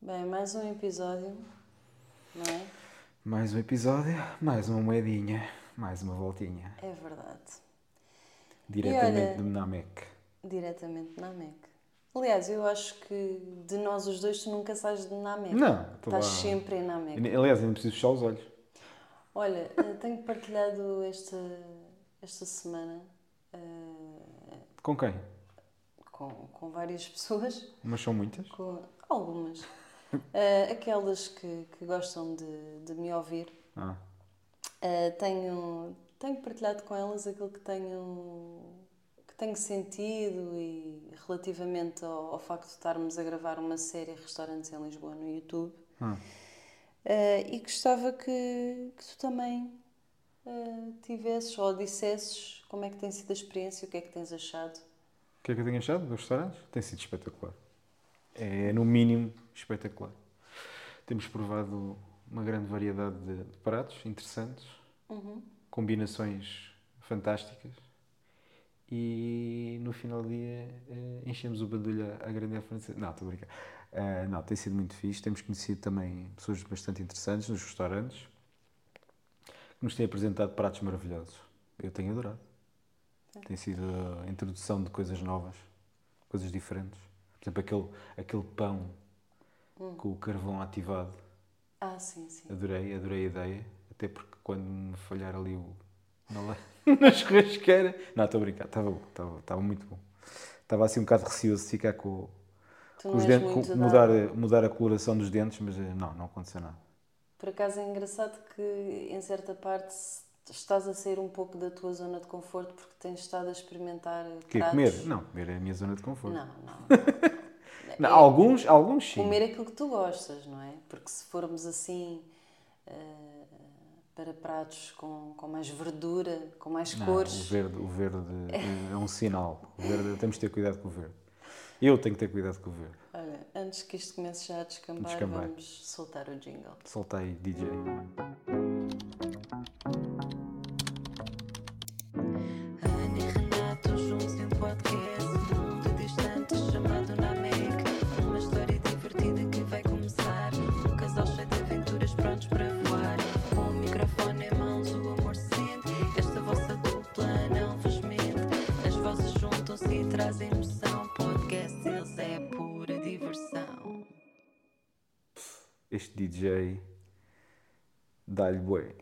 Bem, mais um episódio, não é? Mais um episódio, mais uma moedinha, mais uma voltinha. É verdade. Diretamente olha- do Namek. Diretamente na MEC. Aliás, eu acho que de nós os dois tu nunca sais de Namek. Não, estou lá. Estás sempre em Namek. Aliás, nem preciso fechar os olhos. Olha, eh, tenho partilhado esta, esta semana eh, Com quem? com, com várias pessoas, Mas são muitas? com algumas, eh, aquelas que, que gostam de, de me ouvir. Ah, Uh, tenho, tenho partilhado com elas aquilo que tenho, que tenho sentido e relativamente ao, ao facto de estarmos a gravar uma série Restaurantes em Lisboa no YouTube. ah. Uh, e gostava que, que tu também uh, tivesses ou dissesses como é que tem sido a experiência, o que é que tens achado. O que é que eu tenho achado dos restaurantes? Tem sido espetacular. É, no mínimo, espetacular. Temos provado uma grande variedade de, de pratos interessantes, Uhum. combinações fantásticas e no final do dia eh, enchemos o badulho à grande francesa. Não, estou a brincar. Ah, não, tem sido muito fixe. Temos conhecido também pessoas bastante interessantes nos restaurantes que nos têm apresentado pratos maravilhosos. Eu tenho adorado. Tem sido a introdução de coisas novas, coisas diferentes. Exemplo, aquele, aquele pão com o carvão ativado. Ah, sim, sim. Adorei, adorei a ideia. Até porque quando me falhar ali o. Na, churrasqueira. Não, estou a brincar, estava bom, estava, estava muito bom. Estava assim um bocado receoso de ficar com, com os dentes, com- da- mudar, mudar a coloração dos dentes, mas eh, não, não aconteceu nada. Por acaso é engraçado que, em certa parte, se- estás a sair um pouco da tua zona de conforto porque tens estado a experimentar Que pratos... comer? Não, comer é a minha zona de conforto. Não, não. Não, É alguns, alguns sim. Comer aquilo que tu gostas, não é? Porque se formos assim eh, para pratos com, com mais verdura, com mais Não, cores... o verde, o verde é um sinal. O verde, temos de ter cuidado com o verde. Eu tenho que ter cuidado com o verde. Olha, antes que isto comece já a descambar, Descambar. vamos soltar o jingle. Solta aí, DJ. Um podcast Mundo distante chamado Namek. Uma história divertida que vai começar. Um casal cheio de aventuras prontos para voar. Com o microfone em mãos o amor se sente. Esta vossa dupla não vos mente. As vozes juntam-se e trazem emoção. Podcast eles é pura diversão. Este DJ dá-lhe bué.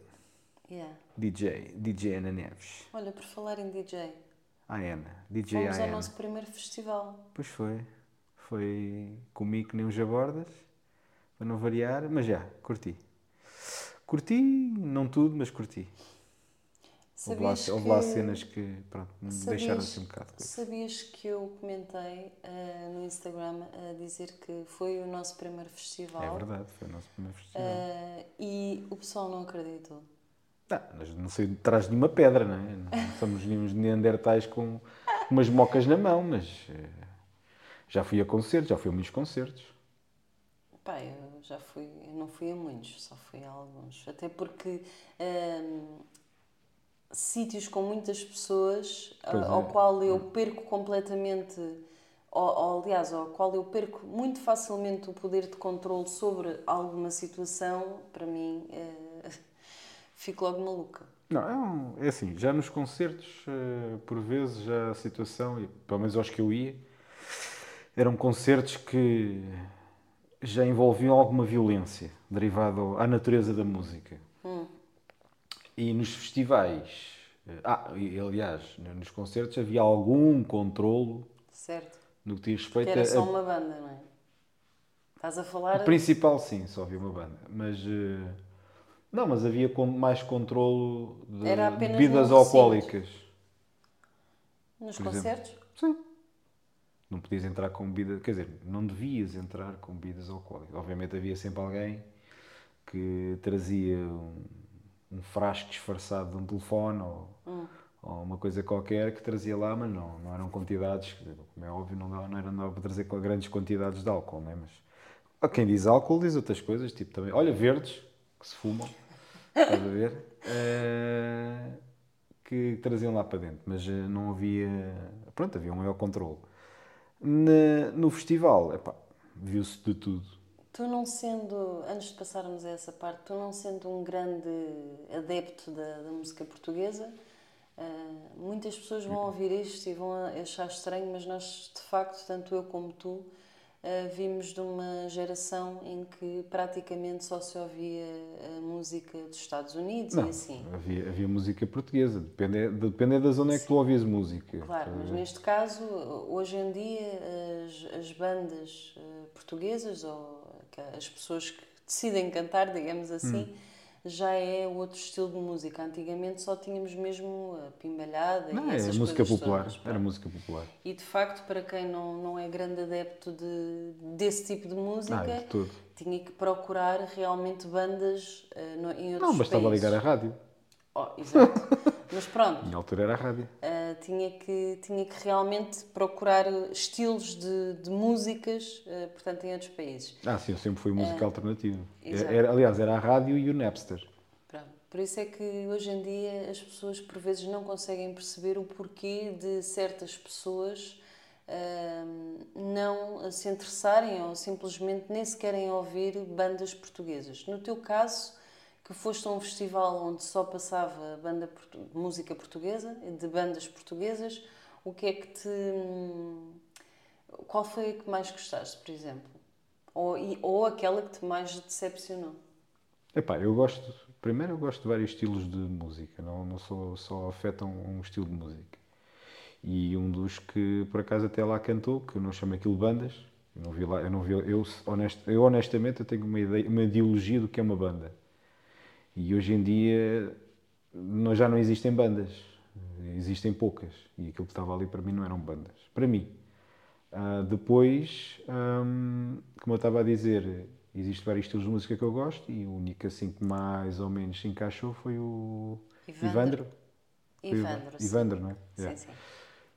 Yeah. DJ, DJ Ana Neves. Olha, por falar em DJ A Ana, DJ Fomos ao nosso primeiro festival Pois foi. Foi comigo nem os jabordas, para não variar, mas já, curti. Curti, não tudo, mas curti. Houve lá, Sabias houve lá cenas que pronto, me Sabias- deixaram assim um bocado. Sabias que eu comentei eh, no Instagram a dizer que foi o nosso primeiro festival É verdade, foi o nosso primeiro festival. eh, e o pessoal não acreditou. Não, mas não sei de trás de nenhuma pedra, não é? Não somos nenhum neandertais com umas mocas na mão, mas eh, já fui a concertos, já fui a muitos concertos. Pá, eu já fui, eu não fui a muitos, só fui a alguns. Até porque ehm, sítios com muitas pessoas a- Pois é. ao qual eu perco completamente, ou, ou, aliás, ao qual eu perco muito facilmente o poder de controle sobre alguma situação, para mim eh, fico logo maluca. Não, é, um- é assim, já nos concertos, eh, por vezes, já a situação, e pelo menos aos que eu ia, eram concertos que já envolviam alguma violência derivada à natureza da música. E nos festivais, eh, ah, e, aliás, nos concertos havia algum controlo Certo? no que diz respeito era a, só uma banda, não é? Estás a falar. O principal, sim, só havia uma banda. Mas. eh, Não, mas havia mais controlo de Era apenas bebidas alcoólicas. Nos por exemplo. concertos? Sim. Não podias entrar com bebida. Quer dizer, não devias entrar com bebidas alcoólicas. Obviamente havia sempre alguém que trazia um, um frasco disfarçado de um telefone ou, ou uma coisa qualquer que trazia lá, mas não, não eram quantidades. Como é óbvio, não, dá, não era para trazer grandes quantidades de álcool, não é? Mas quem diz álcool diz outras coisas, tipo também. Olha, verdes que se fumam. Estás a ver? Eh, que traziam lá para dentro, mas eh, não havia. Pronto, havia um maior controle. Na- no festival, viu-se de tudo. Tu não sendo, antes de passarmos a essa parte, tu não sendo um grande adepto da, da música portuguesa, ah, muitas pessoas vão ouvir isto e vão achar estranho, mas nós, de facto, tanto eu como tu, ah, vimos de uma geração em que praticamente só se ouvia a música dos Estados Unidos Não, e assim. havia, havia música portuguesa, depende, depende da zona é que tu ouvias música. Claro, mas neste caso, hoje em dia, as, as bandas eh, portuguesas ou as pessoas que decidem cantar, digamos assim, Hum. Já é outro estilo de música. Antigamente só tínhamos mesmo a pimbalhada Não, e é essas música coisas popular, todas, era música popular. E de facto, para quem não, não é grande adepto de, desse tipo de música, de tinha que procurar realmente bandas eh, no- em outros Não, bastava países. ligar a rádio. Oh, exato. Mas pronto, Na altura era a rádio. Uh, tinha, que, tinha que realmente procurar estilos de, de músicas, uh, portanto, em outros países. Ah, sim, eu sempre fui música alternativa. exato. Era, aliás, era a rádio e o Napster. Pronto. Por isso é que hoje em dia as pessoas por vezes não conseguem perceber o porquê de certas pessoas uh, não se interessarem ou simplesmente nem se querem ouvir bandas portuguesas. No teu caso, que foste a um festival onde só passava banda portu- música portuguesa, de bandas portuguesas, o que é que te. Qual foi a que mais gostaste, por exemplo? Ou, e- ou aquela que te mais decepcionou? Epá, eu gosto, primeiro eu gosto de vários estilos de música, não, não só, só afetam um estilo de música. E um dos que por acaso até lá cantou, que eu não chamo aquilo bandas, eu não vi lá, eu não vi, eu, honest, eu honestamente eu tenho uma, ideia, uma ideologia do que é uma banda. E hoje em dia não- já não existem bandas, existem poucas. E aquilo que estava ali para mim não eram bandas. Para mim. Ah, depois, hum, como eu estava a dizer, existem vários estilos de música que eu gosto e o único assim que mais ou menos se encaixou foi o. Ivandro. Ivandro, sim. Ivandro, não é? Sim, Yeah. sim.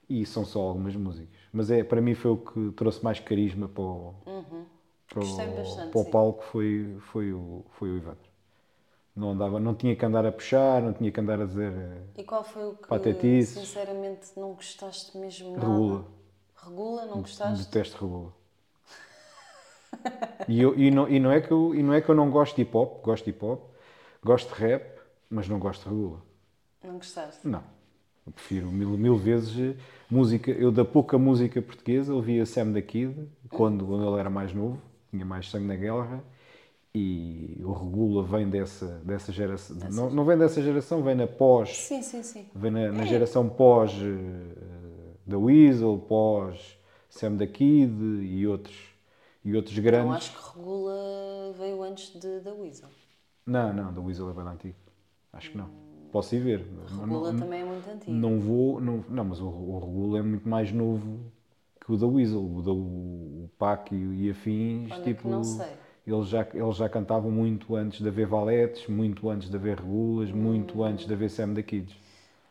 E são só algumas músicas. Mas é, para mim foi o que trouxe mais carisma para o, para o, Uhum. Bastante, para o palco foi, foi, o, foi o Ivandro. Não, andava, não tinha que andar a puxar, não tinha que andar a dizer E qual foi o que, Patetices. sinceramente, não gostaste mesmo nada? regula. Regula, não gostaste? Detesto regula. E, eu, e, não, e, não é que eu, e não é que eu não gosto de hip hop, gosto de hip hop, gosto de rap, mas não gosto de regula. Não gostaste? Não. Eu prefiro mil, mil vezes eh, música. Eu, da pouca música portuguesa, ouvia Sam da Kid quando, quando ele era mais novo, tinha mais sangue na guerra. E o Regula vem dessa, dessa geração. Não, não vem dessa geração, vem na pós. Sim, sim, sim. Vem na, na geração pós eh, da Weasel, pós Sam da Kid e outros, e outros Não, grandes. acho que Regula veio antes de, da Weasel. Não, não, da Weasel é bem antigo. Acho que não. Posso ir ver. Não- Regula não- também é muito antigo. Não vou. Não, não mas o, o Regula é muito mais novo que o da Weasel. O da o, o Pac e, e afins, Olha tipo. que não sei. Eles já, eles já cantavam muito antes de haver valetes, muito antes de haver regulas, Hum. muito antes de haver Sam da Kids.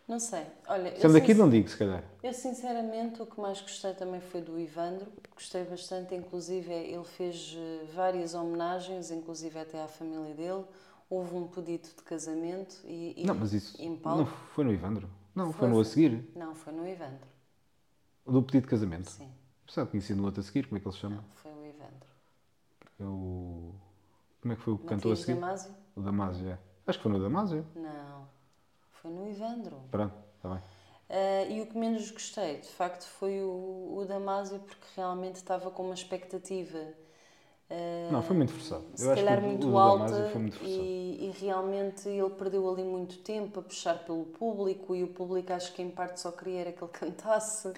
Não sei. Olha, Sam da Kid sincer- não digo, se calhar. eu sinceramente o que mais gostei também foi do Ivandro. Gostei bastante, inclusive ele fez eh, várias homenagens, inclusive até à família dele. Houve um pedido de casamento e, e Não, mas isso não foi no Ivandro. Não, foi, Foi, no a seguir. Não, foi no Ivandro. Do pedido de casamento. Sim, Sabe, conheci no outro a seguir, como é que ele se chama? não, foi o Ivandro. É o... Como é que foi o que cantou a seguir? Damasio? O Damásio, é. Acho que foi no Damásio. Não, foi no Ivandro. Pronto, está bem. Ah, e o que menos gostei, de facto, foi o, o Damásio, porque realmente estava com uma expectativa. ah, Não, foi muito forçado. Se Eu calhar muito alta Damásio muito e, e realmente ele perdeu ali muito tempo a puxar pelo público e o público acho que em parte só queria era que ele cantasse.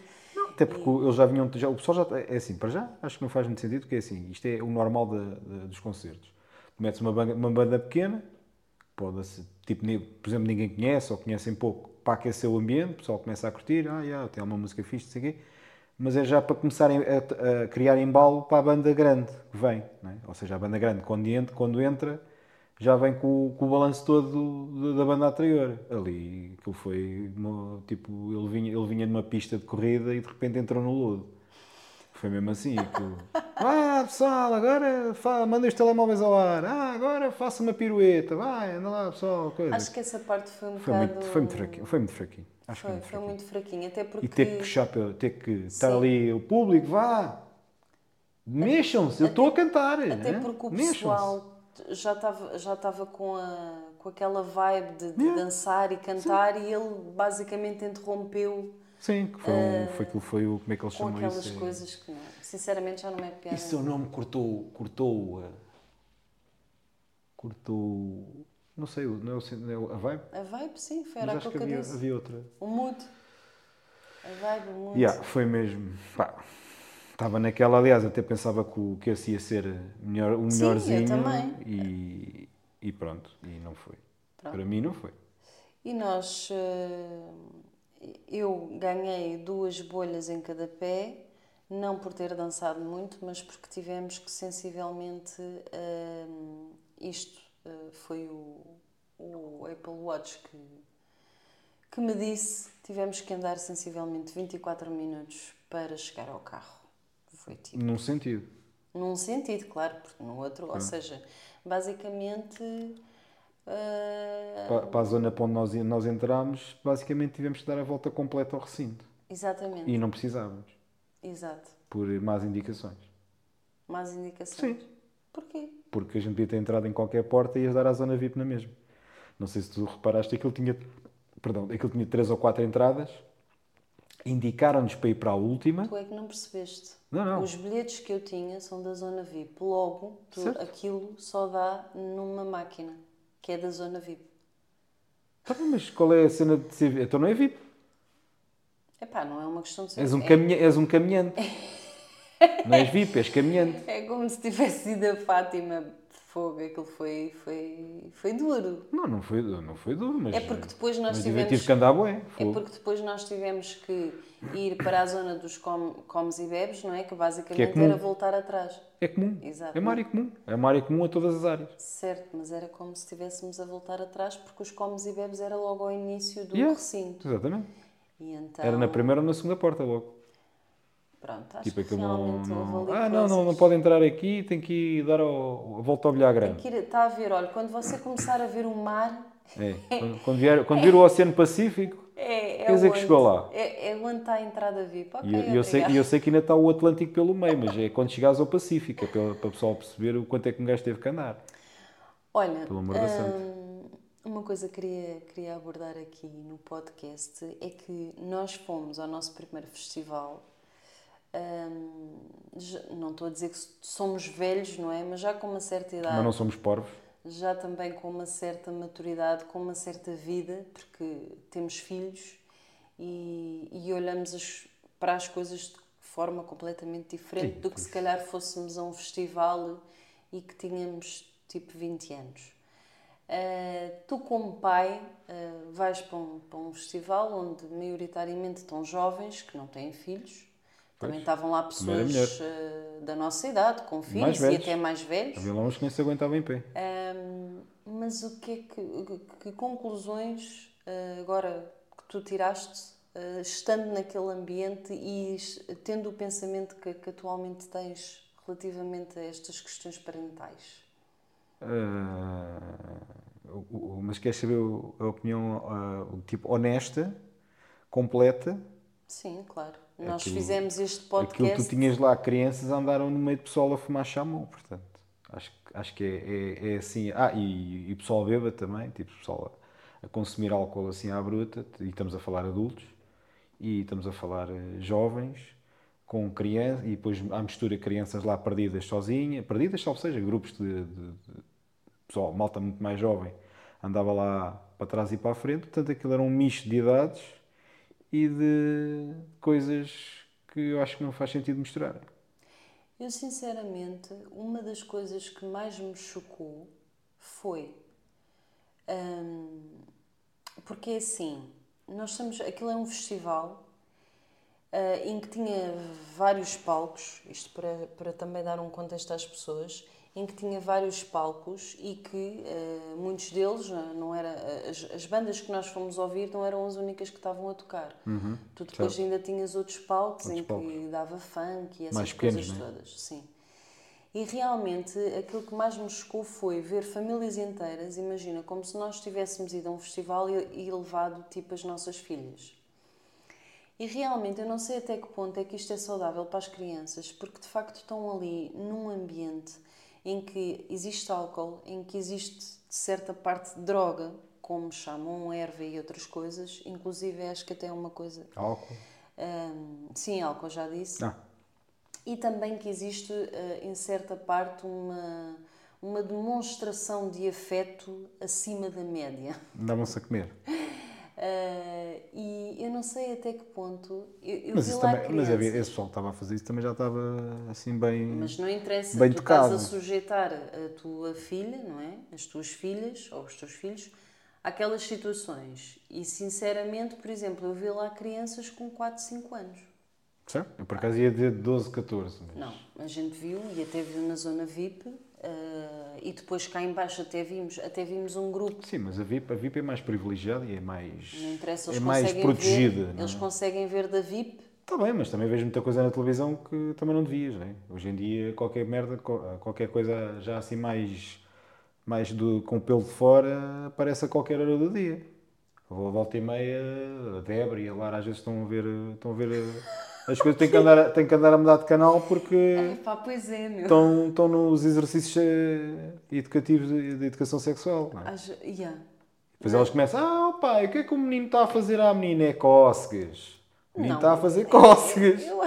Até porque eles já vinham. Já, o pessoal já. É assim, para já, acho que não faz muito sentido, porque é assim, isto é o normal da- da- dos concertos. Tu metes uma banda, uma banda pequena, pode ser, tipo, por exemplo, ninguém conhece ou conhecem pouco, para aquecer o ambiente, o pessoal começa a curtir, ah, yeah, tem uma música fixe, não sei quê, mas é já para começarem a, a criar embalo para a banda grande que vem, é? ou seja, a banda grande, quando entra, quando entra já vem com, o- com o balanço todo do- da banda anterior. Ali, aquilo foi, uma- tipo, ele vinha, ele vinha numa pista de corrida e de repente entrou no lodo. Foi mesmo assim. Ah, pessoal, agora fa- manda os telemóveis ao ar. Ah, agora faça uma pirueta. Vai, anda lá, pessoal. Coisa. Acho que essa parte foi um foi, bocado. muito, foi muito fraquinho. Foi muito fraquinho. Acho que Foi, muito foi fraquinho. muito fraquinho, até porque. E ter que puxar, pelo- ter que estar Sim. ali o público, vá. Mexam-se, eu estou a cantar. Até né? porque o pessoal já estava já estava com, a, com aquela vibe de, de Yeah. dançar e cantar e ele basicamente interrompeu Sim, que foi, um, foi aquilo foi o. Como é que ele com chama aquelas isso? É- coisas que não, sinceramente já não é piada. E seu nome cortou. Cortou. eh, Cortou. Não sei, não é, o, não é a vibe? A vibe, sim, foi era aquilo que que, havia, havia outra. O mood. A vibe, o mood. Yeah, foi mesmo. Pá, estava naquela, aliás, até pensava que, o, que esse ia ser melhor, o Sim, eu melhorzinho. também. E, e pronto, e não foi. Pronto. Para mim não foi. E nós, eh, eu ganhei duas bolhas em cada pé, não por ter dançado muito, mas porque tivemos que sensivelmente, eh, isto eh, foi o, o Apple Watch que, que me disse, tivemos que andar sensivelmente 24 minutos para chegar ao carro. Foi tipo, Num sentido. num sentido, claro, porque no outro, ou seja, basicamente... eh, Para, para a zona para onde nós, nós entramos, basicamente tivemos que dar a volta completa ao recinto. Exatamente, E não precisávamos, exato. por más indicações. Más indicações. Sim. Porquê? Porque a gente podia ter entrado em qualquer porta e ias dar à zona VIP na mesma. Não sei se tu reparaste, aquilo tinha, perdão, aquilo tinha três ou quatro entradas, indicaram-nos para ir para a última. Tu é que não percebeste. Não, não. Os bilhetes que eu tinha são da zona VIP. Logo, tu- aquilo só dá numa máquina, que é da zona VIP. Tá bem, mas qual é a cena de ser VIP? Então não é VIP. Epá, não é uma questão de ser... És um, é, caminha, és um caminhante. não és VIP, és caminhante. é como se tivesse ido a Fátima fogo. Aquilo foi, foi, foi duro. Não, não foi, não foi duro, mas. É porque depois nós tivemos... tive que andar bué. É porque depois nós tivemos que ir para a zona dos com, comes e bebes, não é? Que basicamente Que é comum. era voltar atrás. É comum. Exato. É uma área comum. É uma área comum a todas as áreas. Certo, mas era como se estivéssemos a voltar atrás, porque os comes e bebes era logo ao início do Yeah. recinto. Exatamente. Então, Era na primeira ou na segunda porta logo. Pronto, acho Tipo que aquilo não. realmente não- houve ali Ah, não, não, não pode entrar aqui, tem que ir dar ao- a volta ao Tem grande. que ir- Está a ver, olha, quando você começar a ver o mar, É. Quando, quando vier, quando vir o Oceano Pacífico, é, é Quer dizer que onde- chegou lá. É, é onde está a entrada VIP. Ok, e eu, eu sei, e eu sei que ainda está o Atlântico pelo meio, mas é quando chegares ao Pacífico, é para, para o pessoal perceber o quanto é que um gajo teve que andar. Olha, Pelo amor da hum, uma coisa que queria, queria abordar aqui no podcast é que nós fomos ao nosso primeiro festival. Hum, não estou a dizer que somos velhos, não é? Mas já com uma certa idade. Mas não somos porvos. já também com uma certa maturidade, com uma certa vida, porque temos filhos e, e olhamos as- para as coisas de forma completamente diferente Sim, do que se calhar fôssemos a um festival e que tínhamos tipo 20 anos. Ah, tu, como pai, ah, vais para um, para um festival onde maioritariamente estão jovens que não têm filhos. Também estavam lá pessoas ah, da nossa idade, com filhos e até mais velhos. Havia lá uns que nem se aguentavam em pé. Mas o que é que, que- conclusões ah, agora que tu tiraste ah, estando naquele ambiente e tendo o pensamento que, que atualmente tens relativamente a estas questões parentais? O- mas queres saber a opinião o tipo honesta, completa? Sim, claro. Nós Aquilo- fizemos este Aquilo podcast. que tu tinhas lá, crianças andaram no meio de pessoal a fumar chamou, portanto. Acho, que- acho que é, é, é assim. Ah, e, e pessoal bêbado também, tipo pessoal a, a consumir álcool assim à bruta, e estamos a falar adultos, e estamos a falar eh, jovens, com crianças, e depois à mistura crianças lá perdidas sozinhas, perdidas, ou seja, grupos de, de- de pessoal, malta muito mais jovem, andava lá para trás e para a frente, portanto aquilo era um misto de idades e de coisas que eu acho que não faz sentido misturar. Eu, sinceramente, uma das coisas que mais me chocou foi. hum, porque é assim, nós estamos. Aquilo é um festival ah, em que tinha vários palcos, isto para, para também dar um contexto às pessoas, em que tinha vários palcos e que ah, muitos deles, não não era, as, as bandas que nós fomos ouvir não eram as únicas que estavam a tocar. Tu depois certo. ainda tinhas outros palcos Outros em que palcos. dava funk e essas Mais pequenos, coisas né? todas. Sim. E realmente aquilo que mais me chocou foi ver famílias inteiras, imagina, como se nós tivéssemos ido a um festival e, e levado tipo as nossas filhas. E realmente eu não sei até que ponto é que isto é saudável para as crianças, porque de facto estão ali num ambiente em que existe álcool, em que existe certa parte de droga, como chamam erva e outras coisas, inclusive acho que até é uma coisa. Álcool. Hum, sim, álcool já disse. Ah, E também que existe, eh, em certa parte, uma, uma demonstração de afeto acima da média. davam-se a comer. Eh, e eu não sei até que ponto. Eu, eu Mas, vi isso lá também, mas havia, esse pessoal que estava a fazer isso também já estava assim bem. Mas não interessa, bem tu tocado. estás a sujeitar a tua filha, não é? As tuas filhas ou os teus filhos àquelas situações. E sinceramente, por exemplo, eu vi lá crianças com 4, 5 anos. Certo? Eu por acaso ia dizer 12, 14. mas- Não, a gente viu e até viu na zona VIP eh, e depois cá em baixo até vimos, até vimos um grupo. Sim, mas a VIP, a VIP é mais privilegiada e é mais. Não interessa, é mais protegida. ver, não eles é? conseguem ver da VIP. Está bem, mas também vejo muita coisa na televisão que também não devias, né? Hoje em dia, qualquer merda, qualquer coisa já assim mais, mais do, com pelo de fora, aparece a qualquer hora do dia. Vou a volta e meia, a Débora e a Lara às vezes estão a ver, estão a ver as coisas, têm que andar, têm que andar a mudar de canal porque Pá, pois é, meu. estão, estão nos exercícios eh, educativos de, de educação sexual. Não é? Às- yeah. Depois elas começam, ah, pai, o que é que o menino está a fazer à menina? É cócegas. O menino Não, está a fazer eu- cócegas. Eu, eu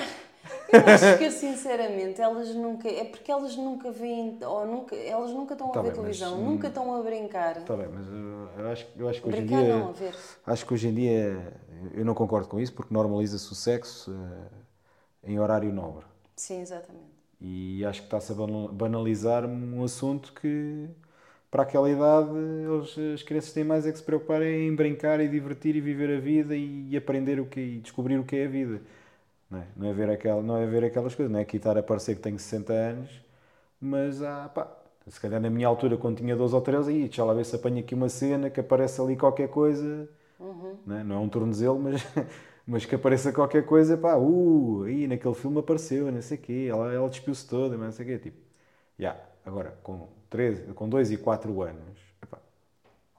acho que sinceramente elas nunca. É porque elas nunca veem. Ou nunca, elas nunca estão a Tá ver bem, mas, televisão, hum, nunca estão a brincar. Está bem, mas eu, eu acho, eu acho que hoje em brincar dia. não, a ver. Acho que hoje em dia eu não concordo com isso porque normaliza-se o sexo eh, em horário nobre. Sim, exatamente. E acho que está-se a banal- banalizar um assunto que, para aquela idade, eles, as crianças têm mais é que se preocuparem em brincar e divertir e viver a vida e, aprender o que e descobrir o que é a vida. Não é, não é, ver, aquela, não é ver aquelas coisas, não é aqui estar a parecer que tenho 60 anos, mas ah, pá, se calhar na minha altura, quando tinha 12 ou 13, aí, deixa lá ver se apanha aqui uma cena que aparece ali qualquer coisa, não, é? não é um tornozelo, mas, mas que apareça qualquer coisa, pá, uh, aí naquele filme apareceu, não sei o quê, ela, ela despiu-se toda, não sei o quê, tipo, já, agora, com, 13, com 2 e 4 anos, epá,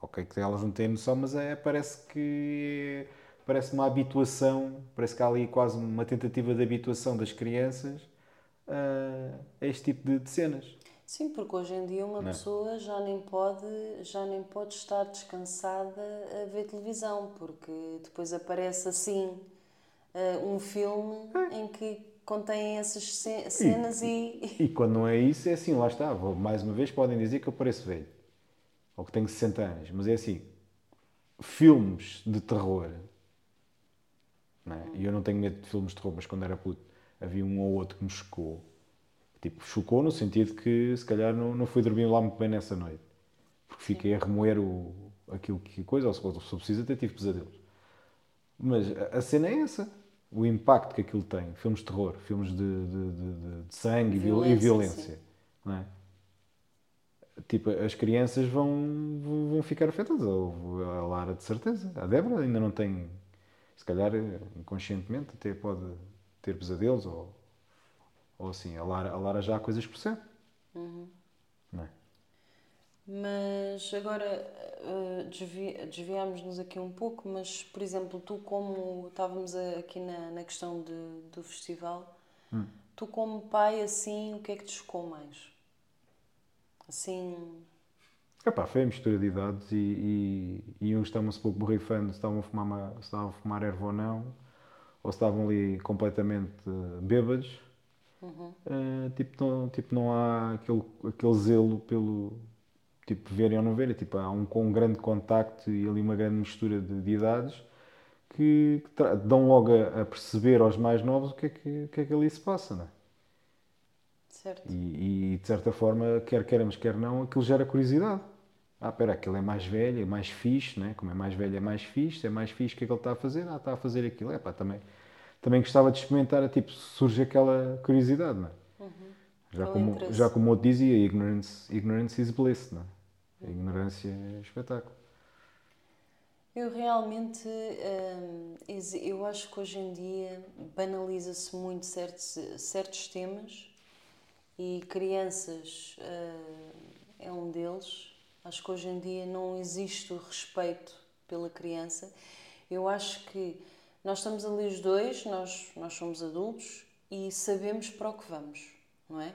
ok que elas não têm noção, mas é, parece que parece uma habituação, parece que há ali quase uma tentativa de habituação das crianças a, a este tipo de, de cenas. Sim, porque hoje em dia uma Não é? pessoa já nem pode, já nem pode estar descansada a ver televisão, porque depois aparece assim eh, um filme em que contém essas ce- cenas e, E quando não é isso, é assim, lá está. Vou- Mais uma vez, podem dizer que eu pareço velho. Ou que tenho 60 anos. Mas é assim, filmes de terror. Não é? E eu não tenho medo de filmes de terror, mas quando era puto, havia um ou outro que me chocou. Tipo, chocou no sentido que se calhar não, não fui dormir lá muito bem nessa noite. Porque fiquei a remoer o, aquilo que coisa, ou se, ou se preciso até tive pesadelos. Mas a, a cena é essa. O impacto que aquilo tem. Filmes de terror, filmes de, de- de- de- sangue e viol- e Violência, violência. É? Tipo, as crianças vão, vão ficar afetadas. A Lara, de certeza. A Débora ainda não tem, se calhar, inconscientemente, até pode ter pesadelos. Ou, ou assim, a Lara, a Lara já há coisas que percebe. Não é? Mas agora eh, desvi- desviámos-nos aqui um pouco, mas por exemplo, tu como estávamos aqui na, na questão de- do festival, Hum. tu como pai assim, o que é que te chocou mais? Assim, Epá, foi a mistura de idades e, e, e uns estavam-se pouco borrifando se estavam a fumar, ma- se estavam a fumar erva ou não, ou se estavam ali completamente eh, bêbados. Eh, tipo, não, tipo, não há aquele, aquele zelo pelo tipo, verem ou não verem. Tipo, há um, um grande contacto e ali uma grande mistura de, de idades que, que dão logo a, a perceber aos mais novos o que é que, que, é que ali se passa, não é? certo? E, e, de certa forma, quer queiramos, quer não, aquilo gera curiosidade. Ah, espera, aquele é mais velho, é mais fixe, né? como é mais velho é mais fixe, é mais fixe, o que é que ele está a fazer? Ah, está a fazer aquilo. É pá, também, também gostava de experimentar, tipo, surge aquela curiosidade, não é? Já, Aquele como, já como outro dizia, ignorance, ignorance is bliss, não é? A ignorância é espetáculo. Eu realmente, hum, eu acho que hoje em dia banaliza-se muito certos, certos temas e crianças hum, é um deles. Acho que hoje em dia não existe o respeito pela criança. Eu acho que nós estamos ali os dois, nós, nós somos adultos e sabemos para o que vamos, não é?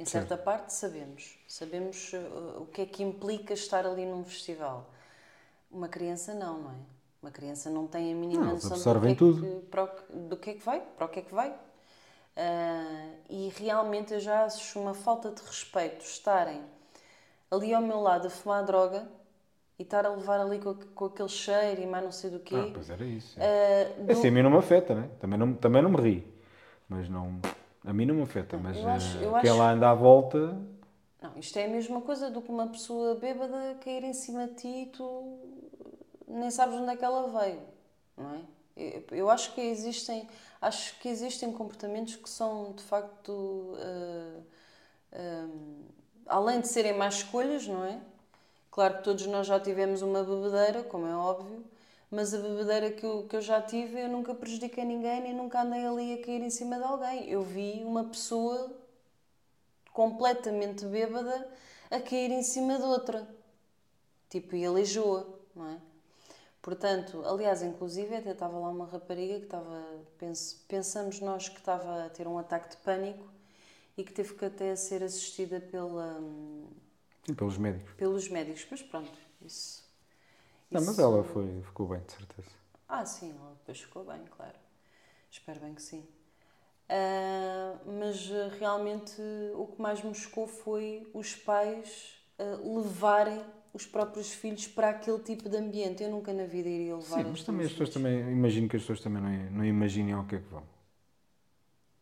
Em certa parte sabemos. Sabemos uh, o que é que implica estar ali num festival. Uma criança não, não é? Uma criança não tem a mínima Não, noção do que, é que, para o do que é que vai, para o que é que vai. Ah, e realmente eu já acho uma falta de respeito estarem ali ao meu lado a fumar droga e estar a levar ali com, com aquele cheiro e mais não sei do quê. Ah, pois era isso. é. Ah, É assim, a mim não me afeta, né? Também não, também não me ri. Mas não. A mim não me afeta. Mas eu acho- eu que acho- ela anda à volta. Não, isto é a mesma coisa do que uma pessoa bêbada cair em cima de ti e tu nem sabes onde é que ela veio, não é? Eu, eu acho que existem, acho que existem comportamentos que são de facto, ah, ah, além de serem más escolhas, não é? Claro que todos nós já tivemos uma bebedeira, como é óbvio, mas a bebedeira que eu, que eu já tive, eu nunca prejudiquei ninguém nem nunca andei ali a cair em cima de alguém. Eu vi uma pessoa completamente bêbada a cair em cima de outra. Tipo, e aleijou-a, não é? Portanto, aliás, inclusive, até estava lá uma rapariga que estava, pensamos nós que estava a ter um ataque de pânico e que teve que até ser assistida pela, hum, pelos médicos. pelos médicos. Mas pronto, isso. Não, mas ela foi, ficou bem, de certeza. Ah, sim, ela depois ficou bem, claro. Espero bem que sim. Ah, mas ah, realmente o que mais me chocou foi os pais ah, levarem os próprios filhos para aquele tipo de ambiente. Eu nunca na vida iria levar Sim, mas também as pessoas filhos. também. Imagino que as pessoas também não, não imaginem ao que é que vão.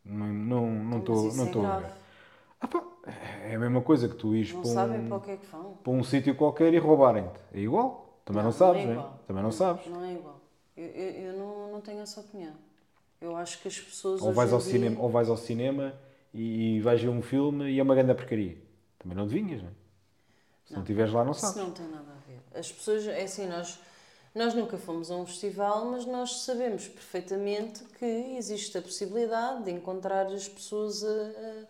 Não não não estou não é estou a grave. ver. Ah, pá, é a mesma coisa que tu ires Não para sabem um, para o que é que vão. para um sítio qualquer e roubarem-te. É igual. Também não, sabes, é não é? igual. Também não sabes. Não é igual. Eu, eu, eu não, não tenho essa opinião. Eu acho que as pessoas. Ou vais ao dia- cinema, ou vais ao cinema e, vais ver um filme e é uma grande porcaria. Também não devinhas, não é? Se não estiveres lá, não Isso sabes. não tem nada a ver. As pessoas, é assim, nós, nós nunca fomos a um festival, mas nós sabemos perfeitamente que existe a possibilidade de encontrar as pessoas a, a,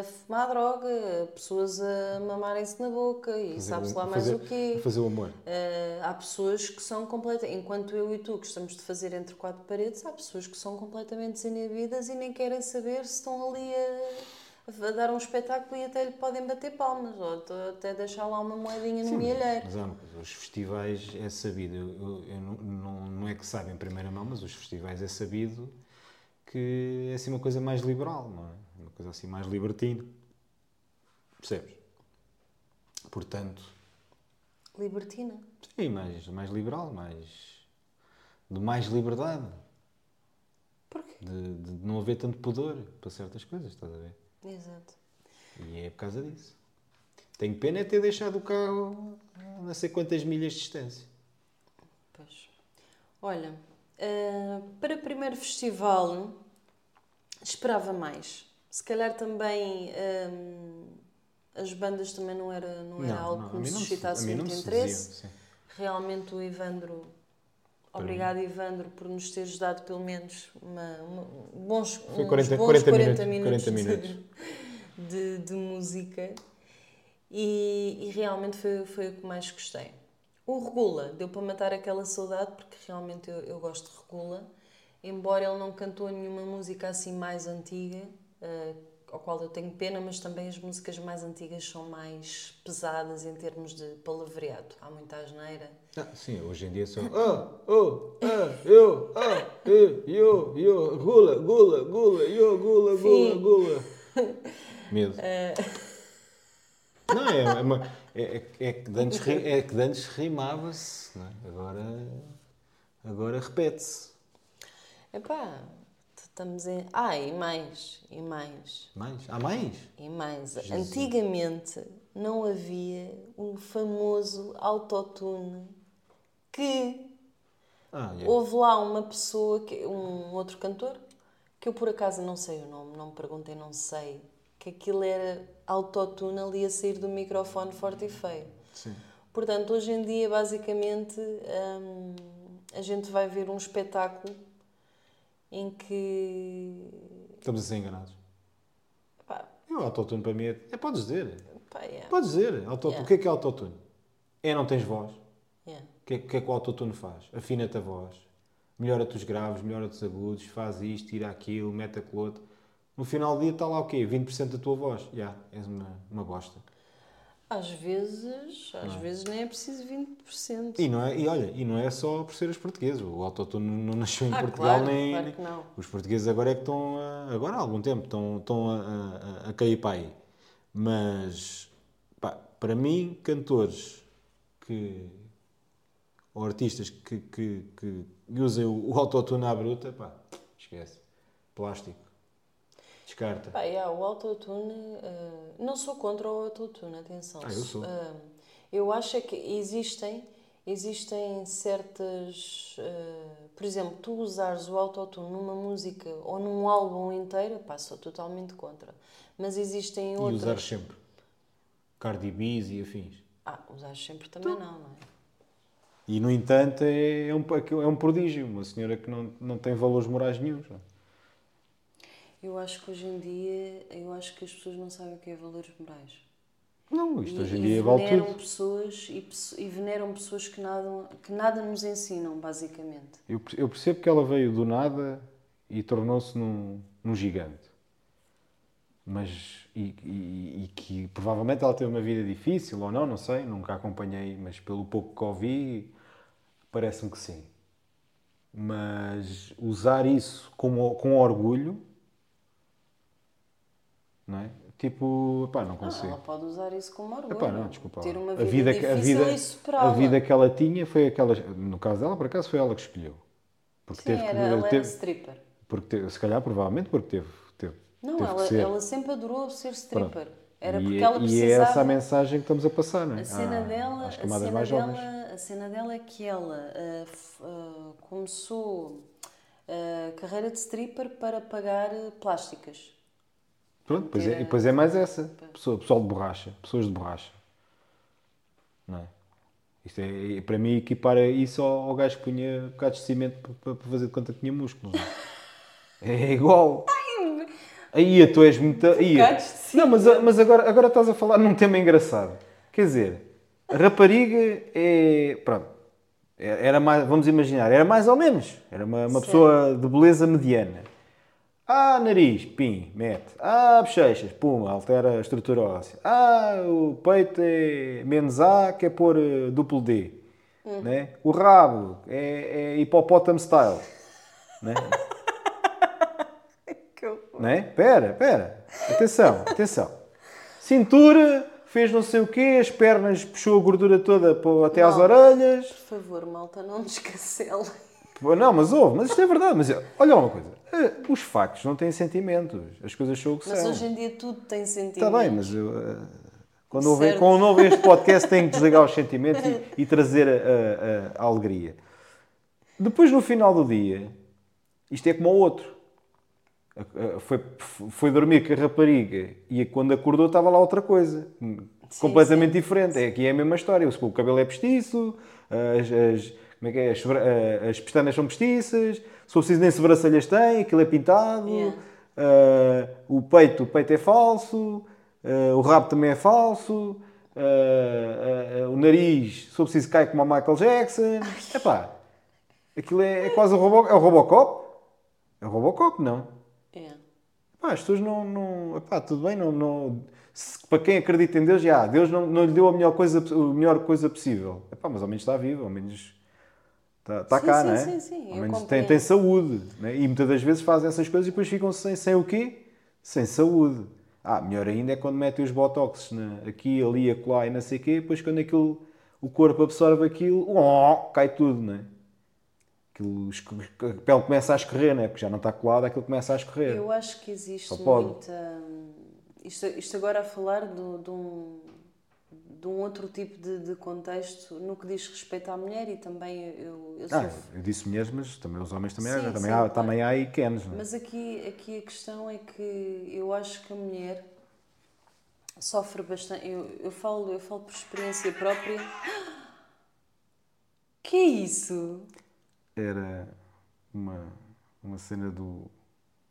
a fumar droga, pessoas a mamarem-se na boca e sabe-se lá mais fazer- o quê. Fazer o amor. Uh, há pessoas que são completamente. Enquanto eu e tu gostamos de fazer entre quatro paredes, há pessoas que são completamente desinibidas e nem querem saber se estão ali a, a dar um espetáculo e até lhe podem bater palmas ou até- deixar lá uma moedinha no mielheiro. Mas coisa, os festivais é sabido, eu, eu- eu não, não, não é que sabe em primeira mão, mas os festivais é sabido que é assim uma coisa mais liberal, não é? Coisa assim mais libertina. Percebes? Portanto, Libertina. sim, mais, mais liberal, mais. de mais liberdade, Porquê? de, de não haver tanto pudor para certas coisas, estás a ver? Exato. E é por causa disso. Tenho pena é ter deixado o carro a não sei quantas milhas de distância. Pois. Olha, uh, para primeiro festival esperava mais. Se calhar também um, as bandas também não era, não era algo que a me não suscitasse não muito me interesse. sim. Realmente o Ivandro, obrigado Ivandro por nos teres dado pelo menos uma, uma- bons, Foi uns 40 bons 40 40, minutos, minutos, 40 minutos. De, de- de música e, e realmente foi, foi o que mais gostei. O Regula deu para matar aquela saudade porque realmente eu, eu gosto de Regula, embora ele não cantou nenhuma música assim mais antiga, eh, ao qual eu tenho pena, mas também as músicas mais antigas são mais pesadas em termos de palavreado. Há muita asneira. Ah, sim, hoje em dia são. Ah, oh, ah, eu, ah, eu, eu, eu, gula, gula, gula, eu, gula, gula, gula. Medo. Não, é, é, uma, é, é- é que antes, é que de antes rimava-se, é? agora, agora repete-se. Epá, estamos em. Ah, e mais, e mais, Mais? Há mais? e mais. Jesus. Antigamente não havia o famoso autotune que Ah, é. houve lá uma pessoa, que, um outro cantor, que eu por acaso não sei o nome, não me perguntem, não sei, que aquilo era autotune ali a sair do microfone forte e feio. Sim. Portanto, hoje em dia, basicamente, hum, a gente vai ver um espetáculo em que. Estamos a ser enganados. Pá, É, O autotune para mim é. é podes dizer. pá, yeah, Podes dizer. Autotune. Yeah. O que é que é autotune? É não tens voz. yeah. O que é, que é que o autotune faz? Afina-te a voz. melhora-te os graves, melhora-te os agudos, faz isto, tira aquilo, mete aquilo outro. No final do dia está lá o quê? 20% da tua voz. Já, és uma, uma bosta. Às vezes, às vezes nem é preciso 20%. E, não é, e olha, e não é só por ser os portugueses. O autotune não nasceu em Ah, Portugal claro, nem. claro que não. Os portugueses agora é que estão. A, agora há algum tempo estão, estão a, a, a cair para aí. Mas pá, para mim, cantores que. ou artistas que, que, que usem o, o autotune à bruta, pá, esquece. Plástico. Descarta. Pá, yeah, o autotune, eh, não sou contra o autotune, atenção. Ah, eu sou. Eh, eu acho é que existem, existem certas. eh, por exemplo, tu usares o autotune numa música ou num álbum inteiro, pá, sou totalmente contra. Mas existem E outras. usar sempre. Cardi B's e afins. Ah, usares sempre também não, não é? E, no entanto, é, é um, é um prodígio. Uma senhora que não, não tem valores morais não é? Eu acho que hoje em dia, eu acho que as pessoas não sabem o que é valores morais. Não, isto E- hoje em dia vale veneram tudo. pessoas e, e veneram pessoas que nada, que nada nos ensinam, basicamente. Eu, eu percebo que ela veio do nada e tornou-se num, num gigante. Mas, e, e- e que provavelmente ela teve uma vida difícil ou não, não sei, nunca acompanhei, mas pelo pouco que ouvi, parece-me que sim. Mas usar isso como, com orgulho, não é? Tipo, pá, não Ah, consigo. ela pode usar isso como orgulho. Epá, não, desculpa. Ter uma a vida, vida, que- a vida, e a vida que ela tinha foi aquela. No caso dela, por acaso, foi ela que escolheu. Porque Sim, teve que- era, ela era teve- stripper. porque teve- se calhar, provavelmente, porque teve, teve, Não, teve ela, que ela sempre adorou ser stripper. Pronto. Era e, porque é- ela e precisava... é essa a mensagem que estamos a passar, não é? A cena Ah, dela, às a camadas mais jovens. dela, a cena dela é que ela ah, f- ah, começou a carreira de stripper para pagar ah, plásticas. Pronto, pois é, e depois é mais essa. Pessoa, pessoal de borracha, pessoas de borracha. Não é? Isto é, para mim, equipara isso ao, ao gajo que punha bocados de cimento para, para fazer de conta que tinha músculos. é? É igual. Aí tu és muito. Aí, Bocados de não, mas, mas agora, agora estás a falar num tema engraçado. Quer dizer, rapariga é. Pronto. é- Era mais, vamos imaginar, era mais ou menos. Era uma, uma pessoa de beleza mediana. Ah, nariz, pim, mete. Ah, bochechas, pum, altera a estrutura óssea. Ah, o peito é menos A, que é pôr eh, duplo D. Né? O rabo é, é hipopótamo style. Né? né? Pera, pera. Atenção, atenção. Cintura, fez não sei o quê, as pernas puxou a gordura toda para- até às Não. orelhas. Por favor, malta, não descacele. Não, mas houve, mas isto é verdade. Mas olha lá uma coisa: eh, os factos não têm sentimentos, as coisas são o que Mas são. hoje em dia tudo tem sentido. Está bem, mas eu, eh, quando, Certo. quando houver este podcast, tenho que desligar os sentimentos e, e trazer a, a- a alegria. Depois, no final do dia, isto é como o outro. Foi, foi dormir com a rapariga e quando acordou estava lá outra coisa. completamente diferente. É, aqui é a mesma história. O cabelo é postiço, as, as- como é que é? As, eh, as pestanas são postiças, se for preciso nem sobrancelhas tem, aquilo é pintado. Yeah. Uh, o peito, o peito é falso, uh, o rabo também é falso, uh, o nariz, se for preciso, cai como o Michael Jackson. Epá, aquilo é, é quase o, Robo, é o Robocop. É o Robocop, não. É. Epá, as pessoas não. não epá, tudo bem, não, não, se- para quem acredita em Deus, já, Deus não, não lhe deu a melhor coisa, a melhor coisa possível. Epá, mas ao menos está vivo, ao menos está, está Sim, cá, sim, não é? sim, sim, Ao menos tem, tem saúde. né? E muitas das vezes fazem essas coisas e depois ficam sem, sem o quê? Sem saúde. Ah, melhor ainda é quando metem os botox na- aqui, ali, acolá e não sei o quê, depois quando aquilo, o corpo absorve aquilo, oh, cai tudo, não é? Aquilo, a pele começa a escorrer, não é? Porque já não está colada, aquilo começa a escorrer. Eu acho que existe muita. Isto, isto agora a falar do- de, um, de um outro tipo de, de contexto no que diz respeito à mulher e também eu, eu sou. Ah, eu disse mulheres, mas também os homens também, há, Sim, também, sim, há, também há Ikens, não é? Mas aqui, aqui a questão é que eu acho que a mulher sofre bastante. Eu, eu, falo, eu falo por experiência própria. Que é isso? Era uma, uma cena do.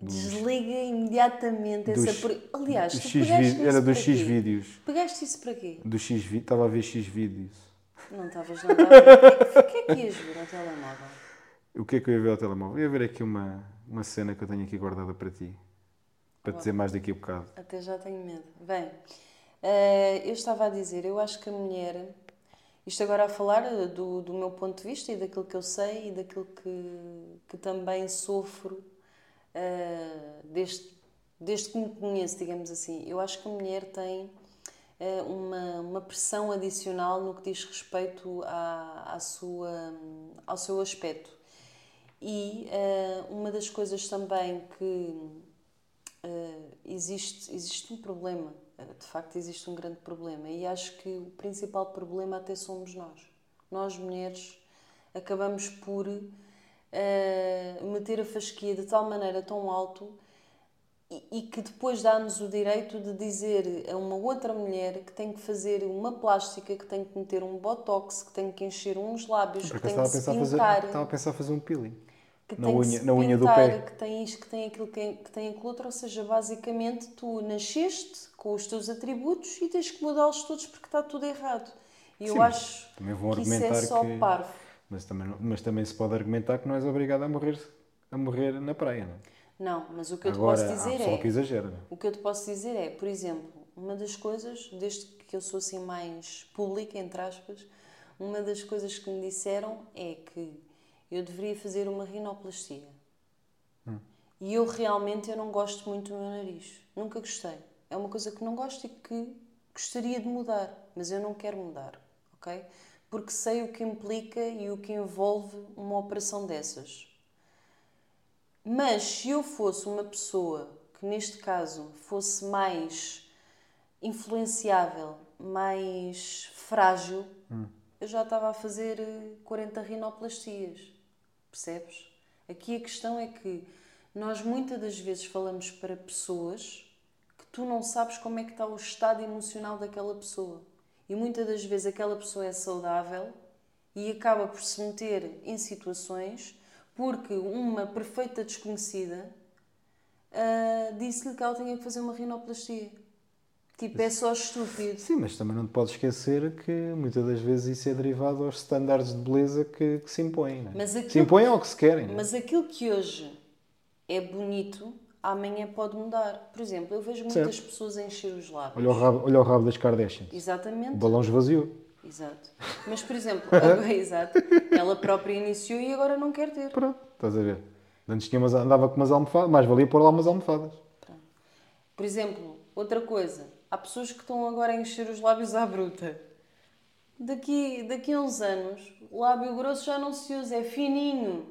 Desliga imediatamente essa. Por... Aliás, tu X pegaste era dos X vídeos. Pegaste isso para quê? Do X vi- Estava a ver X vídeos. Não estavas, não estavas. O que é que ias ver ao telemóvel? O que é que eu ia ver ao telemóvel? Eu ia ver aqui uma, uma cena que eu tenho aqui guardada para ti. Para te dizer mais daqui a bocado. Até já tenho medo. Bem, eh, eu estava a dizer, eu acho que a mulher, isto agora a falar do, do meu ponto de vista e daquilo que eu sei e daquilo que, que também sofro eh, desde, desde que me conheço, digamos assim, eu acho que a mulher tem eh, uma, uma pressão adicional no que diz respeito à, à sua, ao seu aspecto. E eh, uma das coisas também que existe, existe um problema, de facto existe um grande problema, e acho que o principal problema até somos nós. Nós, mulheres, acabamos por meter a fasquia de tal maneira tão alto e, e que depois dá-nos o direito de dizer a uma outra mulher que tem que fazer uma plástica, que tem que meter um botox, que tem que encher uns lábios, que tem que se fazer, pintar estava a pensar fazer um peeling. que Na tem unha- que na unha do pé. que tem isto, que tem aquilo, que, que tem aquilo outro, ou seja, basicamente tu nasceste com os teus atributos e tens que mudá-los todos porque está tudo errado. E eu Sim, acho que isso é só que- parvo. Mas também, mas também se pode argumentar que não és obrigado a morrer, a morrer na praia, não é? Não, mas o que eu te Agora, posso há dizer é. que exagera, não é? O que eu te posso dizer é, por exemplo, uma das coisas, desde que eu sou assim mais pública, entre aspas, uma das coisas que me disseram é que eu deveria fazer uma rinoplastia. E eu realmente eu não gosto muito do meu nariz. Nunca gostei. É uma coisa que não gosto e que gostaria de mudar, mas eu não quero mudar, ok? Porque sei o que implica e o que envolve uma operação dessas. Mas se eu fosse uma pessoa que, neste caso, fosse mais influenciável, mais frágil, eu já estava a fazer eh, 40 rinoplastias. Percebes? Aqui a questão é que nós muitas das vezes falamos para pessoas que tu não sabes como é que está o estado emocional daquela pessoa. E muitas das vezes aquela pessoa é saudável e acaba por se meter em situações porque uma perfeita desconhecida ah, disse-lhe que ela tinha que fazer uma rinoplastia. Tipo, é só estúpido. Sim, mas também não te podes esquecer que muitas das vezes isso é derivado aos estándares de beleza que, que se impõem, não é? Mas Se impõem ao que se querem. é? Mas aquilo que hoje é bonito, amanhã pode mudar. Por exemplo, eu vejo muitas Certo. pessoas a encher os lábios. Olha, o rabo, olha o rabo das Kardashians. Exatamente. O balão esvaziou. Exato. Mas, por exemplo, agora, exato, ela própria iniciou e agora não quer ter. Pronto, estás a ver? Antes tinha umas, andava com umas almofadas, mais valia pôr lá umas almofadas. Por exemplo, outra coisa, há pessoas que estão agora a encher os lábios à bruta. Daqui, daqui a uns anos, o lábio grosso já não se usa, é fininho.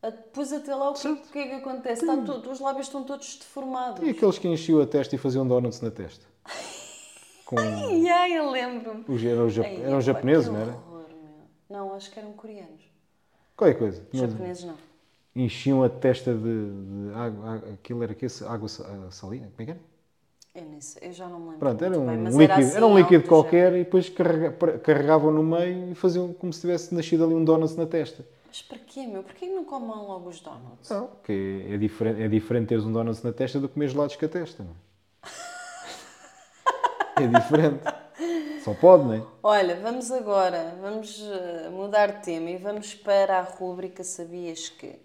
Depois até lá o que, o que é que acontece? Está todo- os lábios estão todos deformados. E aqueles que enchiam a testa e faziam donuts na testa? Com... Ai, ai, eu lembro-me. Os, eram os, jap- Ai, eram japoneses, não era? horror. Não, acho que eram coreanos. Qualquer coisa. Tinham- Japoneses não. Enchiam a testa de, de água, aquilo era que água ah, salina, como é que era? Eu, nem sei, eu já não me lembro. Pronto, era um bem, líquido, assim, era um líquido algo do qualquer e depois carrega- carregavam no meio e faziam como se tivesse nascido ali um donuts na testa. Mas para quê, meu? Porquê não comem logo os donuts? Não, que é diferente, é diferente teres um donuts na testa do que comer gelados com a testa, não é? Diferente. Só pode, não é? Olha, vamos agora, vamos eh, mudar de tema e vamos para a rúbrica Sabias que?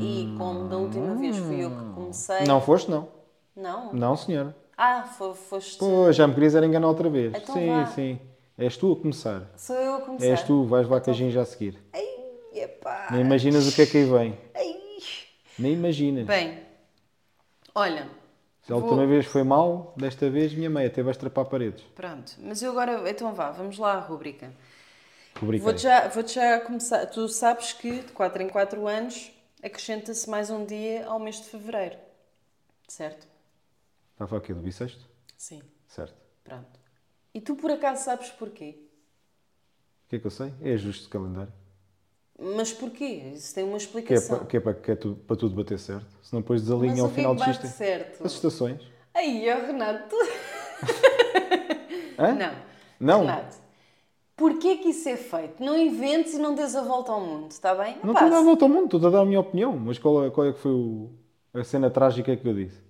E como da última vez fui eu que comecei... Não foste, não. Não? Não, senhora. Ah, fo- foste... Pô, já me querias era enganar outra vez. Então sim, vá. sim. És tu a começar. Sou eu a começar? És tu, vais levar cajinho já a seguir. Ai, epá. Nem imaginas o que é que aí vem. Ai. Nem imaginas. Bem, olha... Se a última vez foi mal, desta vez minha meia teve a estrapar paredes. Pronto, mas eu agora... Então vá, vamos lá à rúbrica. Rubriquei. Vou-te já, vou já começar. Tu sabes que de 4 em 4 anos acrescenta-se mais um dia ao mês de fevereiro. Certo? Está a falar aqui do bissexto? Sim. Certo. Pronto. E tu por acaso sabes porquê? O que é que eu sei? É ajuste de calendário. Mas porquê? Isso tem uma Que é, explicação. para, que é para, que é para tudo bater certo. Se não depois desalinha Mas ao o que é final que de bate xista. certo? As estações. Ai, ó Renato. Hã? Não. Não? Renato, porquê que isso é feito? Não inventes e não des a volta ao mundo, está bem? Não estou a dar a volta ao mundo, estou a dar a minha opinião. Mas qual é, qual é que foi o- a cena trágica que eu disse?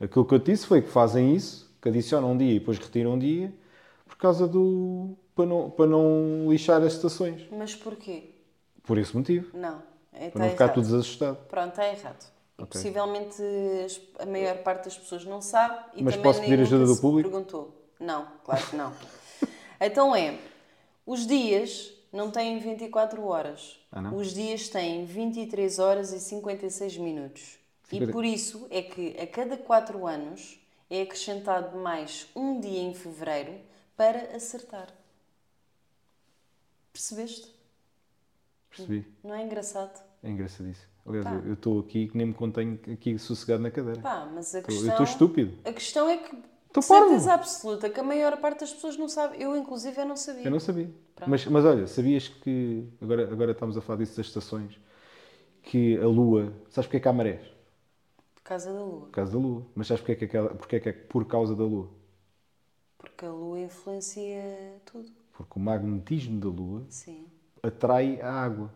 Aquilo que eu disse foi que fazem isso, que adicionam um dia e depois retiram um dia, por causa do. para não, para não lixar as estações. Mas porquê? Por esse motivo. Não. É, Para não tá ficar errado. tudo assustado. Pronto, está errado. E Ok. possivelmente a maior parte das pessoas não sabe e Mas posso pedir ajuda do público? Perguntou. Não, claro que não. então é, os dias não têm 24 horas. Ah, não? Os dias têm 23 horas e 56 minutos. E por isso é que a cada 4 anos é acrescentado mais um dia em fevereiro para acertar. Percebeste? Percebi. Não é engraçado? É engraçadíssimo. Aliás, Pá. eu- estou aqui que nem me contenho aqui sossegado na cadeira. Pá, mas a Eu- questão... Eu estou estúpido. A questão é que, de certeza absoluta, que a maior parte das pessoas não sabe. Eu, inclusive, eu não sabia. Eu não sabia. Pronto. Mas, mas olha, sabias que. Agora, agora estamos a falar disso das estações. Que a Lua. Sabes porque é que há marés? Por causa da Lua. Por causa da Lua. Mas sabes porque é que, porque é, que é por causa da Lua? Porque a Lua influencia tudo. Porque o magnetismo da Lua Sim. Atrai a água.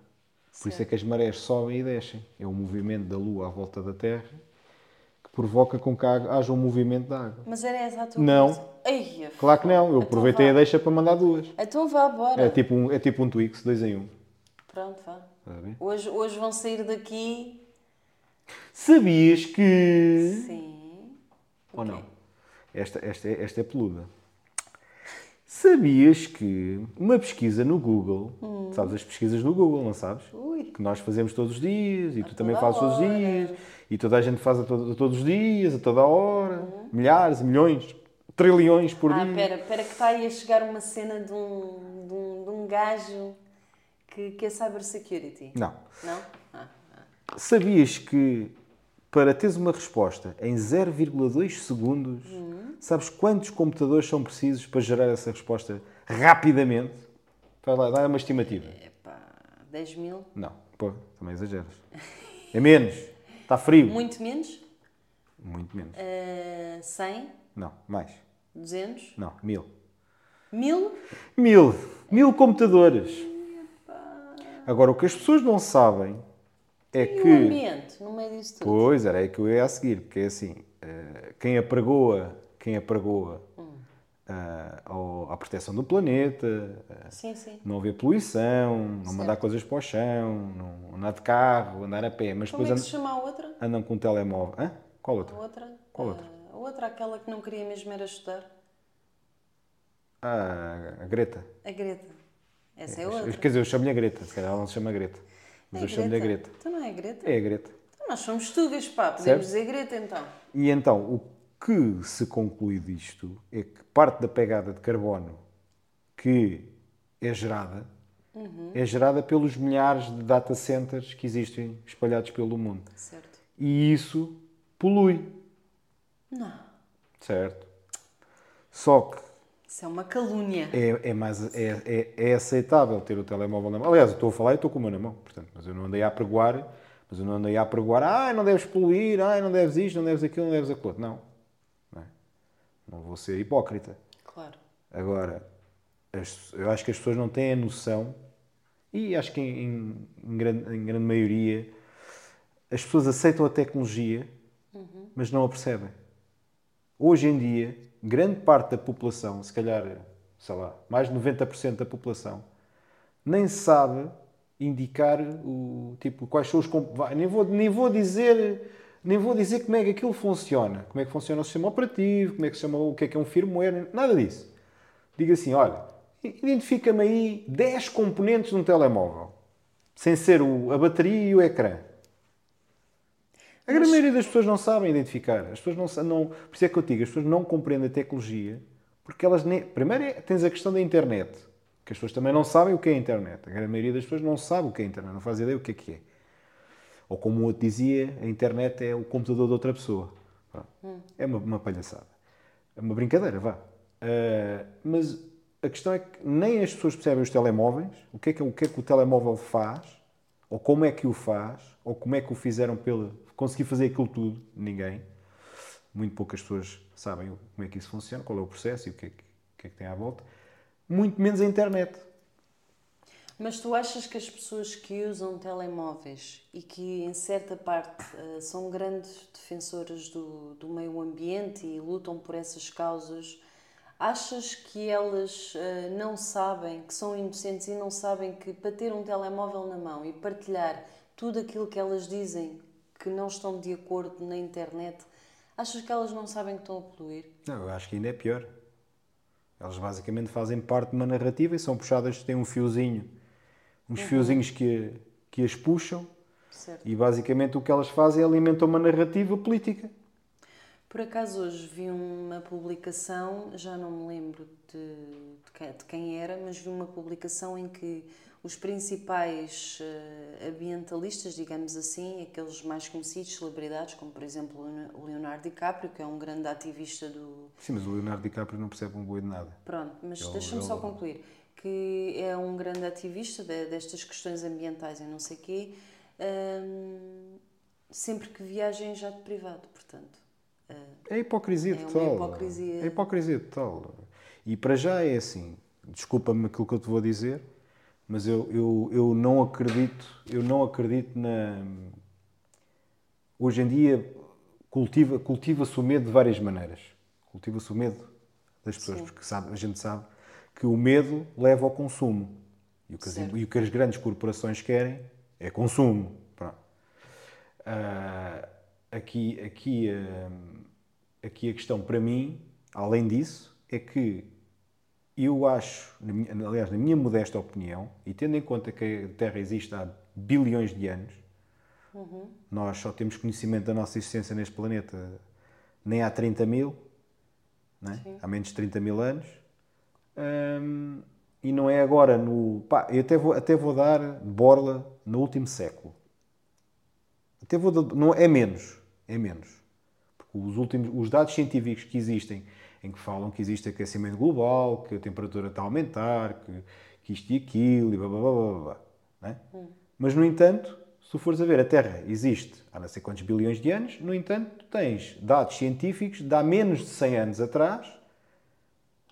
Por isso é que as marés sobem e descem. É o movimento da Lua à volta da Terra que provoca com que haja um movimento da água. Mas era essa a tua Não. Ai, Claro que não. Eu Então aproveitei vá. a deixa para mandar duas. Então vá, bora. É tipo um, é tipo um Twix, dois em um. Pronto, vá. Ver? Hoje, hoje vão sair daqui. Sabias que. Sim. Ou Ok. não? Esta, esta, é- esta é peluda. Sabias que uma pesquisa no Google, sabes as pesquisas no Google, não sabes? Hum. Ui. Que nós fazemos todos os dias e tu também a fazes todos os dias e toda a gente faz a, to- a todos os dias, a toda a hora, Uhum. milhares, milhões, trilhões por Ah, dia. pera, pera que está aí a chegar uma cena de um, de um, de um gajo que, que é cybersecurity. Não. Não? Ah, ah. Sabias que para teres uma resposta em 0,2 segundos, Uhum. sabes quantos computadores são precisos para gerar essa resposta rapidamente? Vai lá, dá uma estimativa. Epá, 10 mil? Não, pô, também exageras. É menos. Está frio. Muito menos? Muito menos. Ah, 100? Não, mais. 200? Não, mil. Mil? Mil. Mil computadores. Agora, o que as pessoas não sabem é E que... o ambiente no meio disso tudo? Pois, era aí que eu ia a seguir, porque é assim, eh, quem apregoa, quem apregoa ah, ao- à proteção do planeta, ah, Sim, sim. não haver poluição, não Certo. mandar coisas para o chão, não andar de carro, andar a pé, mas Como depois é que andam, se chama a outra? andam com um telemóvel. Hã? Qual A outra? outra? Qual outra? A outra, aquela que não queria mesmo era estudar. Ah, a Greta. A Greta. Essa é outra. Quer dizer, eu chamo-lhe a Greta, se calhar ela não se chama Greta, mas É eu chamo-lhe a Greta. Então não é Greta? É a Greta. Então nós somos tugas, pá. Podemos Certo. dizer Greta então. E então, o que se conclui disto é que parte da pegada de carbono que é gerada é gerada pelos milhares de data centers que existem espalhados pelo mundo. Certo. E isso polui, Não. certo? Só que Isso é uma calúnia. é, é, mais, é, é, é aceitável ter o telemóvel na mão. Aliás, eu estou a falar e estou com o meu na mão, portanto, mas eu não andei a apregoar, mas eu não andei a apregoar, ah, não deves poluir, ah, não deves isto, não deves aquilo, não deves aquilo. Não. Não, é? não vou ser hipócrita. Claro. Agora, as- eu acho que as pessoas não têm a noção, e acho que em, em- em grande, em grande maioria, as pessoas aceitam a tecnologia, mas não a percebem. Hoje em dia, grande parte da população, se calhar, sei lá, mais de 90% da população, nem sabe indicar o tipo quais são os nem vou nem vou dizer nem vou dizer como é que aquilo funciona. Como é que funciona o sistema operativo como é que chama o que é que é um firmware nada disso. Diga assim olha identifica-me aí 10 componentes de um telemóvel sem ser o- a bateria e o ecrã a grande maioria das pessoas não sabem identificar. As pessoas não, não Por isso é que eu digo, as pessoas não compreendem a tecnologia porque elas nem. Primeiro é- tens a questão da internet, que as pessoas também não sabem o que é a internet. A grande maioria das pessoas não sabe o que é a internet, não faz ideia o que é que é. Ou como o outro dizia, a internet é o computador de outra pessoa. Pá, É uma, uma palhaçada. É uma brincadeira, vá. Ah, mas a questão é que nem as pessoas percebem os telemóveis, o que, é que, o que é que o telemóvel faz, ou como é que o faz, ou como é que o fizeram pela. conseguir fazer aquilo tudo. Ninguém. Muito poucas pessoas sabem como é que isso funciona, qual é o processo e o que é que, que, é que tem à volta. Muito menos a internet. Mas tu achas que as pessoas que usam telemóveis e que, em certa parte, eh, são grandes defensoras do, do meio ambiente e lutam por essas causas, achas que elas eh, não sabem, que são inocentes e não sabem que para ter um telemóvel na mão e partilhar tudo aquilo que elas dizem que não estão de acordo na internet, achas que elas não sabem que estão a poluir? Não, eu acho que ainda é pior. Elas basicamente fazem parte de uma narrativa e são puxadas, têm um fiozinho, uns fiozinhos que, que as puxam Certo. e basicamente o que elas fazem é alimentar uma narrativa política. Por acaso hoje vi uma publicação, já não me lembro de, de quem, era, mas vi uma publicação em que os principais eh, ambientalistas, digamos assim, aqueles mais conhecidos, celebridades, como por exemplo o Leonardo DiCaprio, que é um grande ativista do, Sim, mas o Leonardo DiCaprio não percebe um boi de nada. Pronto, mas deixa-me só concluir. Que é um grande ativista de- destas questões ambientais e não sei quê, hum, sempre que viaja em jato privado, portanto. É hipocrisia É total. hipocrisia. É hipocrisia total. E para já é assim, desculpa-me aquilo que eu te vou dizer, mas eu, eu, eu não acredito, eu não acredito na. Hoje em dia cultiva, cultiva-se o medo de várias maneiras. Cultiva-se o medo das pessoas, Sim. porque sabe, a gente sabe que o medo leva ao consumo. E o que as, e o que as grandes corporações querem é consumo. Pronto. Aqui, aqui, ah, aqui a questão para mim, além disso, é que eu acho, aliás, na minha modesta opinião, e tendo em conta que a Terra existe há bilhões de anos, nós só temos conhecimento da nossa existência neste planeta nem há 30 mil? Sim. há menos de 30 mil anos, Hum, e não é agora no. Pá, eu até vou, até vou dar borla no último século. Até vou não, é menos. É menos. Porque os, últimos, os dados científicos que existem, em que falam que existe aquecimento global, que a temperatura está a aumentar, que, que isto e aquilo, e blá blá blá blá, blá né? Mas, no entanto, se tu fores a ver, a Terra existe há não sei quantos bilhões de anos, no entanto, tu tens dados científicos de há menos de 100 anos atrás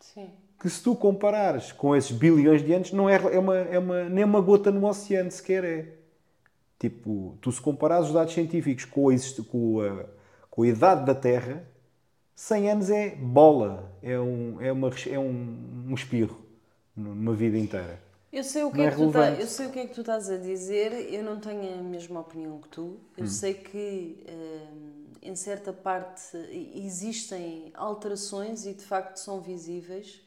sim. que se tu comparares com esses bilhões de anos, não é, é, uma, é uma, nem uma gota no oceano sequer é. Tipo, tu se comparares os dados científicos com a, com a, com a idade da Terra, 100 anos é bola, é um, é uma, é um, um espirro numa vida inteira. Eu sei, o que Não é é que tu tá- eu sei o que é que tu estás a dizer, eu não tenho a mesma opinião que tu. Eu sei que hum, em certa parte existem alterações e de facto são visíveis.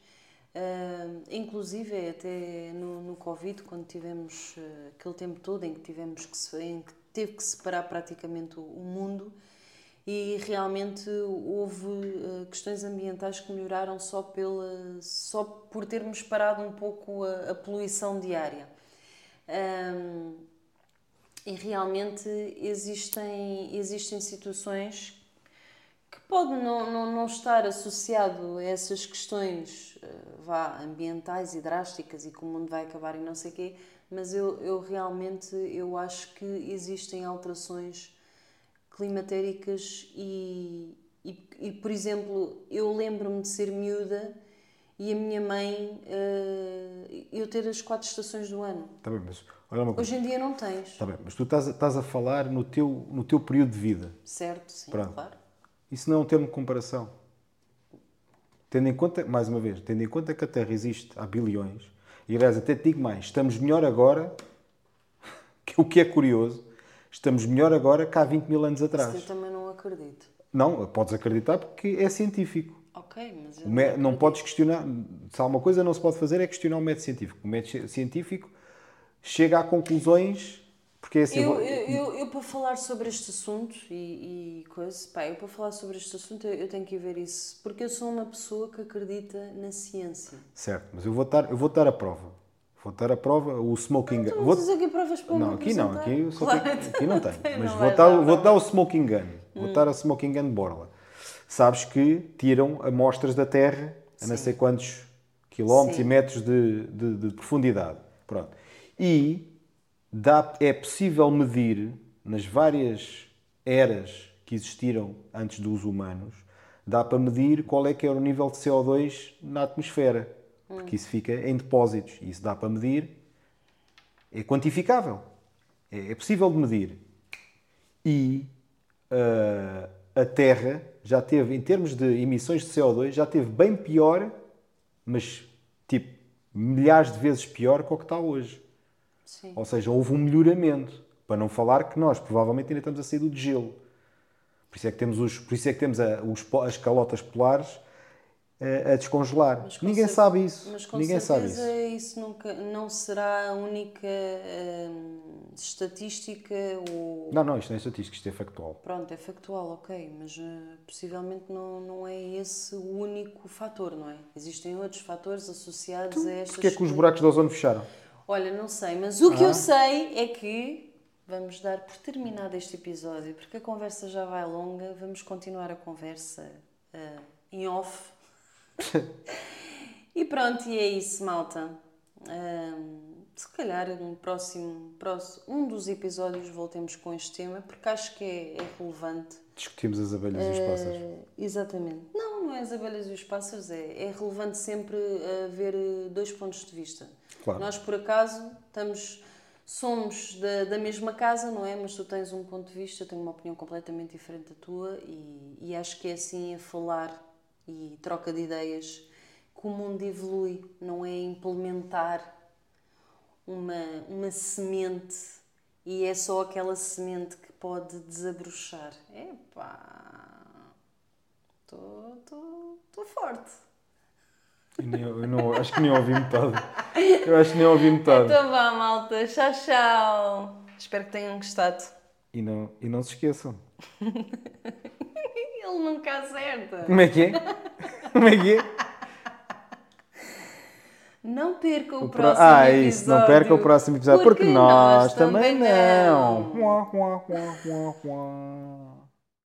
Hum, inclusive até no, no Covid, quando tivemos eh, aquele tempo todo em que tivemos que, se- em que teve que separar praticamente o, o mundo e realmente houve eh, questões ambientais que melhoraram só, pela, só por termos parado um pouco a, a poluição diária. Ahm, e realmente existem, existem situações pode não, não, não estar associado a essas questões eh, vá, ambientais e drásticas e que o mundo vai acabar e não sei o quê, mas eu, eu realmente eu acho que existem alterações climatéricas e, e, e, por exemplo, eu lembro-me de ser miúda e a minha mãe, eh, eu ter as quatro estações do ano. Está bem, mas olha uma coisa. Hoje em dia não tens, Está bem, mas tu estás a, estás a falar no teu, no teu período de vida. certo? Sim, Pronto. claro. Isso não é um termo de comparação. Tendo em conta, mais uma vez, tendo em conta que a Terra existe há bilhões, e aliás, até te digo mais, estamos melhor agora, que o que é curioso, estamos melhor agora que há 20 mil anos Isso atrás. eu também não acredito. Não, podes acreditar porque é científico. Ok, mas eu não acredito. podes questionar, se há uma coisa não se pode fazer é questionar o método científico. O método científico chega a conclusões, porque é assim... Eu, vou- eu, eu, eu, para falar sobre este assunto e, e coisa, pá, eu para falar sobre este assunto eu, eu tenho que ver isso, porque eu sou uma pessoa que acredita na ciência. Certo, mas eu vou dar, eu vou dar a prova. Vou dar a prova, o smoking gun. Não Vou- tens aqui provas para Não, aqui não, aqui, só Claro, aqui não tenho. Mas não vou vais dar, dar vou dar o smoking gun. Vou dar a smoking gun de borla. Sabes que tiram amostras da Terra a não Sim. sei quantos quilómetros Sim. e metros de, de- de profundidade. Pronto. E dá, é possível medir nas várias eras que existiram antes dos humanos, dá para medir qual é que era o nível de CO2 na atmosfera. Porque isso fica em depósitos. E isso dá para medir é quantificável. É, é possível de medir. E ah, a Terra já teve, em termos de emissões de CO2, já teve bem pior, mas tipo milhares de vezes pior que o que está hoje. Sim. Ou seja, houve um melhoramento. Para não falar que nós provavelmente ainda estamos a sair do gelo. Por isso é que temos, os, por isso é que temos a- os as calotas polares eh, a descongelar. Ninguém cer- sabe isso. Mas com Ninguém sabe isso. certeza isso nunca, não será a única hum, estatística ou... Não, não, isto não é estatística, isto é factual. Pronto, é factual, ok, mas eh, possivelmente não, não é esse o único fator, não é? Existem outros fatores associados a estas... Porquê é que os buracos de ozono fecharam? Olha, não sei, mas o que Ah. eu sei é que vamos dar por terminado este episódio, porque a conversa já vai longa, vamos continuar a conversa eh, em off. e pronto, e é isso, malta. Ahm, se calhar no próximo, próximo, um dos episódios voltemos com este tema, porque acho que é, é relevante. Discutimos as abelhas e os pássaros. Exatamente. Não, não é as abelhas e os pássaros, é, é relevante sempre haver dois pontos de vista. Claro. Nós, por acaso, estamos, somos da, da mesma casa, não é? Mas tu tens um ponto de vista, eu tenho uma opinião completamente diferente da tua e, e acho que é assim a falar e troca de ideias que o mundo evolui, não é implementar uma, uma semente e é só aquela semente que pode desabrochar. Epá, estou forte. Eu nem- eu não- acho que nem ouvi metade. Eu acho que nem ouvi metade. Então vá, malta. Tchau, tchau. Espero que tenham gostado. E, não, e não se esqueçam. Ele nunca acerta. Como é que é? Como é que é? Não perca o, O pro- próximo ah, episódio. isso, não perca o próximo episódio, porque, nós, também não. não.